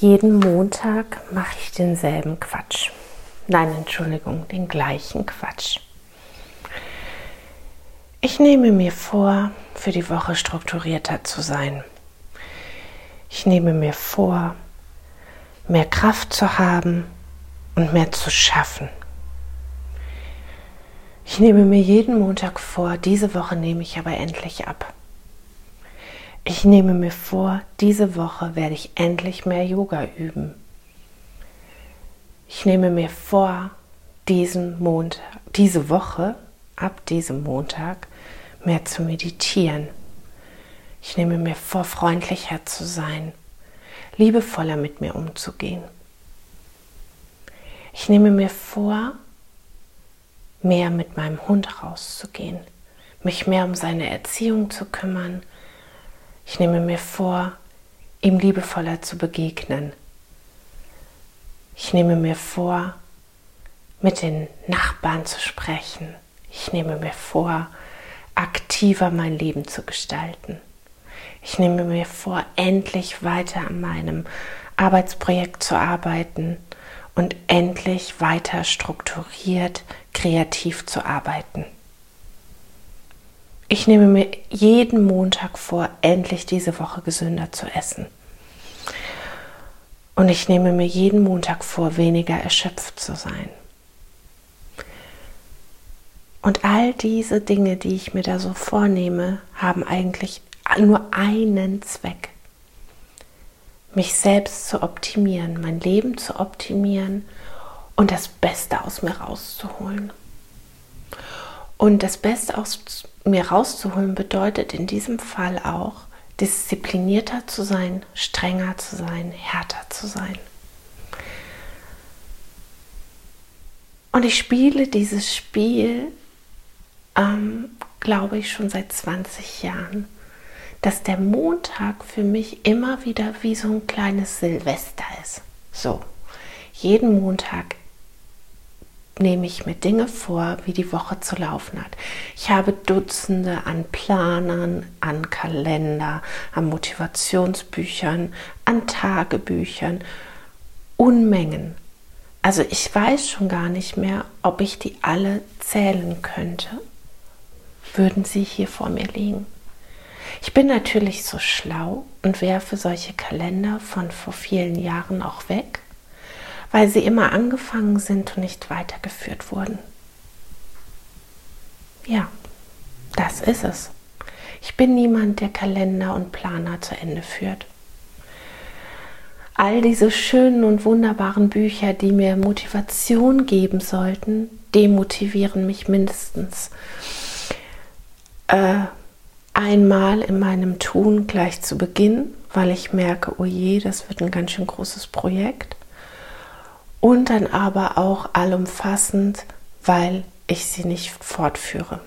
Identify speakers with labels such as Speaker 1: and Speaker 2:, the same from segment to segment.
Speaker 1: Jeden Montag mache ich denselben Quatsch. Nein, Entschuldigung, den gleichen Quatsch. Ich nehme mir vor, für die Woche strukturierter zu sein. Ich nehme mir vor, mehr Kraft zu haben und mehr zu schaffen. Ich nehme mir jeden Montag vor, diese Woche nehme ich aber endlich ab. Ich nehme mir vor, diese Woche werde ich endlich mehr Yoga üben. Ich nehme mir vor, diesen Montag, diese Woche, ab diesem Montag, mehr zu meditieren. Ich nehme mir vor, freundlicher zu sein, liebevoller mit mir umzugehen. Ich nehme mir vor, mehr mit meinem Hund rauszugehen, mich mehr um seine Erziehung zu kümmern, ich nehme mir vor, ihm liebevoller zu begegnen. Ich nehme mir vor, mit den Nachbarn zu sprechen. Ich nehme mir vor, aktiver mein Leben zu gestalten. Ich nehme mir vor, endlich weiter an meinem Arbeitsprojekt zu arbeiten und endlich weiter strukturiert, kreativ zu arbeiten. Ich nehme mir jeden Montag vor, endlich diese Woche gesünder zu essen. Und ich nehme mir jeden Montag vor, weniger erschöpft zu sein. Und all diese Dinge, die ich mir da so vornehme, haben eigentlich nur einen Zweck. Mich selbst zu optimieren, mein Leben zu optimieren und das Beste aus mir rauszuholen. Und das Beste aus mir rauszuholen bedeutet in diesem Fall auch, disziplinierter zu sein, strenger zu sein, härter zu sein. Und ich spiele dieses Spiel, ähm, glaube ich, schon seit 20 Jahren, dass der Montag für mich immer wieder wie so ein kleines Silvester ist. So, jeden Montag nehme ich mir Dinge vor, wie die Woche zu laufen hat. Ich habe Dutzende an Planern, an Kalender, an Motivationsbüchern, an Tagebüchern, Unmengen. Also ich weiß schon gar nicht mehr, ob ich die alle zählen könnte. Würden sie hier vor mir liegen? Ich bin natürlich so schlau und werfe solche Kalender von vor vielen Jahren auch weg weil sie immer angefangen sind und nicht weitergeführt wurden. Ja, das ist es. Ich bin niemand, der Kalender und Planer zu Ende führt. All diese schönen und wunderbaren Bücher, die mir Motivation geben sollten, demotivieren mich mindestens äh, einmal in meinem Tun gleich zu Beginn, weil ich merke, oh je, das wird ein ganz schön großes Projekt und dann aber auch allumfassend, weil ich sie nicht fortführe.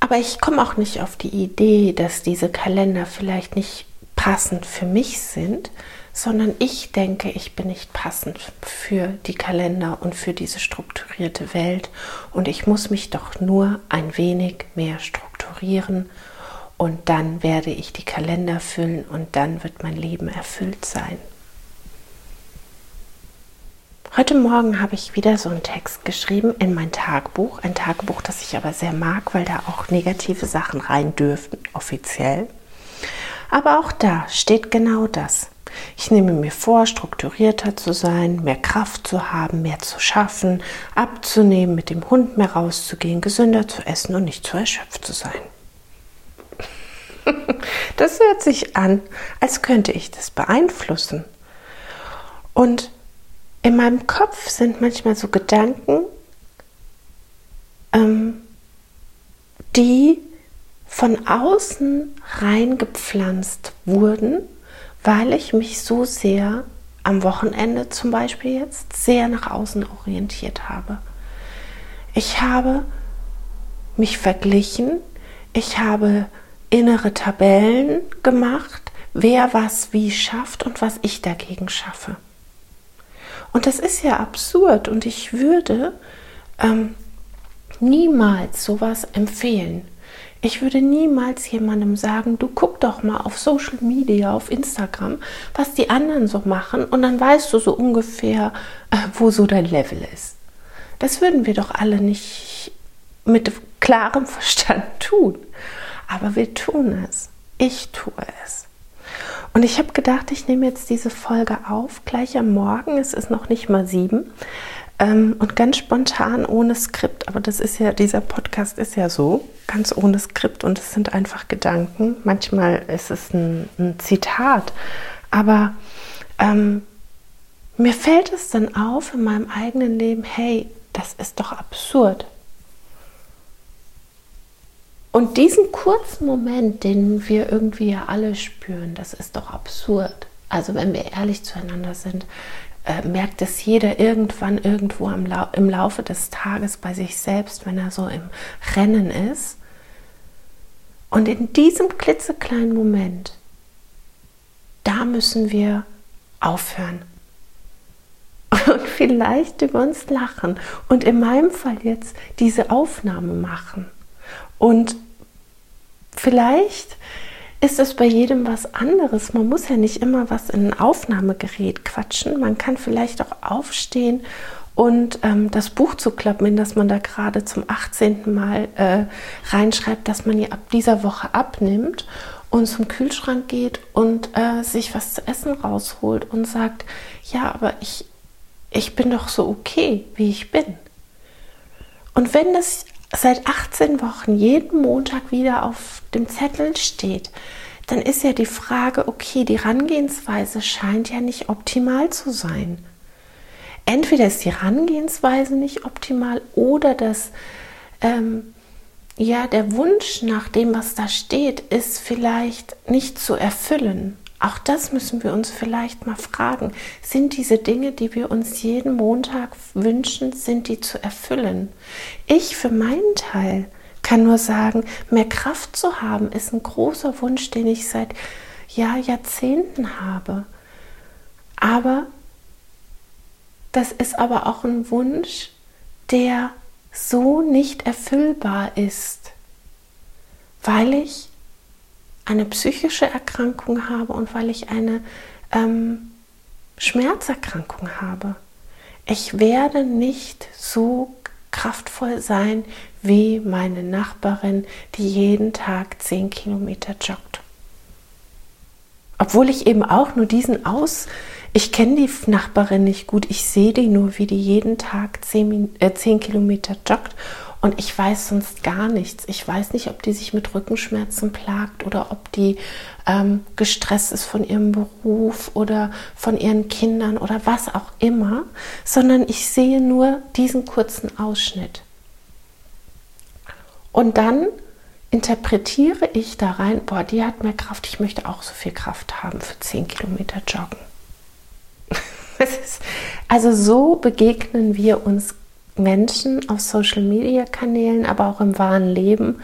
Speaker 1: Aber ich komme auch nicht auf die Idee, dass diese Kalender vielleicht nicht passend für mich sind, sondern ich denke, ich bin nicht passend für die Kalender und für diese strukturierte Welt und ich muss mich doch nur ein wenig mehr strukturieren und dann werde ich die Kalender füllen und dann wird mein Leben erfüllt sein. Heute Morgen habe ich wieder so einen Text geschrieben in mein Tagebuch. Ein Tagebuch, das ich aber sehr mag, weil da auch negative Sachen rein dürfen, offiziell. Aber auch da steht genau das. Ich nehme mir vor, strukturierter zu sein, mehr Kraft zu haben, mehr zu schaffen, abzunehmen, mit dem Hund mehr rauszugehen, gesünder zu essen und nicht zu erschöpft zu sein. Das hört sich an, als könnte ich das beeinflussen. Und in meinem Kopf sind manchmal so Gedanken, ähm, die von außen reingepflanzt wurden, weil ich mich so sehr am Wochenende zum Beispiel jetzt sehr nach außen orientiert habe. Ich habe mich verglichen, ich habe innere Tabellen gemacht, wer was wie schafft und was ich dagegen schaffe. Und das ist ja absurd und ich würde ähm, niemals sowas empfehlen. Ich würde niemals jemandem sagen, du guck doch mal auf Social Media, auf Instagram, was die anderen so machen und dann weißt du so ungefähr, äh, wo so dein Level ist. Das würden wir doch alle nicht mit klarem Verstand tun. Aber wir tun es. Ich tue es. Und ich habe gedacht, ich nehme jetzt diese Folge auf, gleich am Morgen. Es ist noch nicht mal sieben. Ähm, und ganz spontan, ohne Skript. Aber das ist ja, dieser Podcast ist ja so, ganz ohne Skript. Und es sind einfach Gedanken. Manchmal ist es ein, ein Zitat. Aber ähm, mir fällt es dann auf in meinem eigenen Leben, hey, das ist doch absurd. Und diesen kurzen Moment, den wir irgendwie ja alle spüren, das ist doch absurd. Also wenn wir ehrlich zueinander sind, äh, merkt es jeder irgendwann irgendwo im, Lau im Laufe des Tages bei sich selbst, wenn er so im Rennen ist. Und in diesem klitzekleinen Moment, da müssen wir aufhören. Und vielleicht über uns lachen. Und in meinem Fall jetzt diese Aufnahme machen. Und vielleicht ist es bei jedem was anderes. Man muss ja nicht immer was in ein Aufnahmegerät quatschen. Man kann vielleicht auch aufstehen und ähm, das Buch zu klappen, in das man da gerade zum 18. Mal äh, reinschreibt, dass man ja ab dieser Woche abnimmt und zum Kühlschrank geht und äh, sich was zu essen rausholt und sagt, ja, aber ich, ich bin doch so okay, wie ich bin. Und wenn das seit 18 Wochen jeden Montag wieder auf dem Zettel steht, dann ist ja die Frage, okay, die Herangehensweise scheint ja nicht optimal zu sein. Entweder ist die Herangehensweise nicht optimal oder das, ähm, ja, der Wunsch nach dem, was da steht, ist vielleicht nicht zu erfüllen. Auch das müssen wir uns vielleicht mal fragen. Sind diese Dinge, die wir uns jeden Montag wünschen, sind die zu erfüllen? Ich für meinen Teil kann nur sagen, mehr Kraft zu haben, ist ein großer Wunsch, den ich seit ja, Jahrzehnten habe. Aber das ist aber auch ein Wunsch, der so nicht erfüllbar ist, weil ich eine psychische Erkrankung habe und weil ich eine ähm, Schmerzerkrankung habe. Ich werde nicht so kraftvoll sein wie meine Nachbarin, die jeden Tag 10 Kilometer joggt. Obwohl ich eben auch nur diesen aus, ich kenne die Nachbarin nicht gut, ich sehe die nur, wie die jeden Tag 10, äh, 10 Kilometer joggt und ich weiß sonst gar nichts. Ich weiß nicht, ob die sich mit Rückenschmerzen plagt oder ob die ähm, gestresst ist von ihrem Beruf oder von ihren Kindern oder was auch immer, sondern ich sehe nur diesen kurzen Ausschnitt. Und dann interpretiere ich da rein, boah, die hat mehr Kraft, ich möchte auch so viel Kraft haben für 10 Kilometer Joggen. also so begegnen wir uns Menschen auf Social-Media-Kanälen, aber auch im wahren Leben.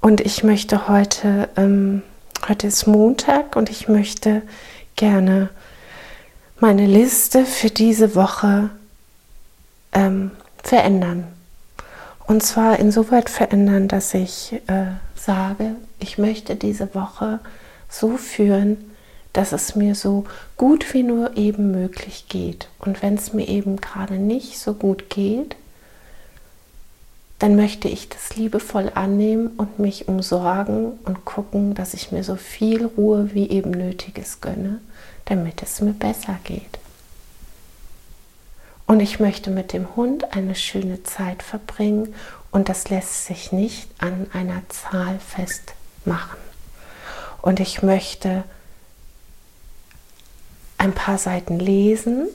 Speaker 1: Und ich möchte heute, ähm, heute ist Montag und ich möchte gerne meine Liste für diese Woche ähm, verändern. Und zwar insoweit verändern, dass ich äh, sage, ich möchte diese Woche so führen, dass es mir so gut wie nur eben möglich geht. Und wenn es mir eben gerade nicht so gut geht, dann möchte ich das liebevoll annehmen und mich umsorgen und gucken, dass ich mir so viel Ruhe wie eben nötig ist gönne, damit es mir besser geht. Und ich möchte mit dem Hund eine schöne Zeit verbringen und das lässt sich nicht an einer Zahl festmachen. Und ich möchte ein paar Seiten lesen,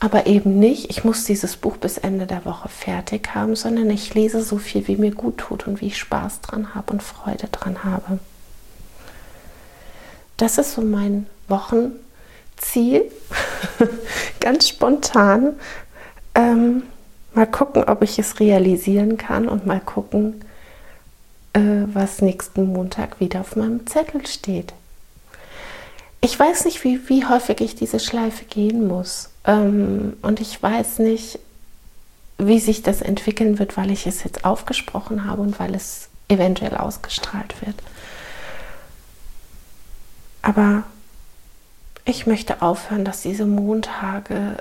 Speaker 1: aber eben nicht, ich muss dieses Buch bis Ende der Woche fertig haben, sondern ich lese so viel, wie mir gut tut und wie ich Spaß dran habe und Freude dran habe. Das ist so mein Wochenziel, ganz spontan. Ähm, mal gucken, ob ich es realisieren kann und mal gucken, äh, was nächsten Montag wieder auf meinem Zettel steht ich weiß nicht, wie, wie häufig ich diese Schleife gehen muss. Ähm, und ich weiß nicht, wie sich das entwickeln wird, weil ich es jetzt aufgesprochen habe und weil es eventuell ausgestrahlt wird. Aber ich möchte aufhören, dass diese Montage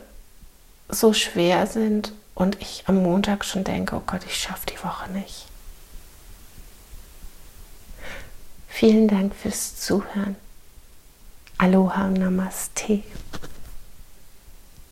Speaker 1: so schwer sind und ich am Montag schon denke, oh Gott, ich schaffe die Woche nicht. Vielen Dank fürs Zuhören. Aloha Namaste.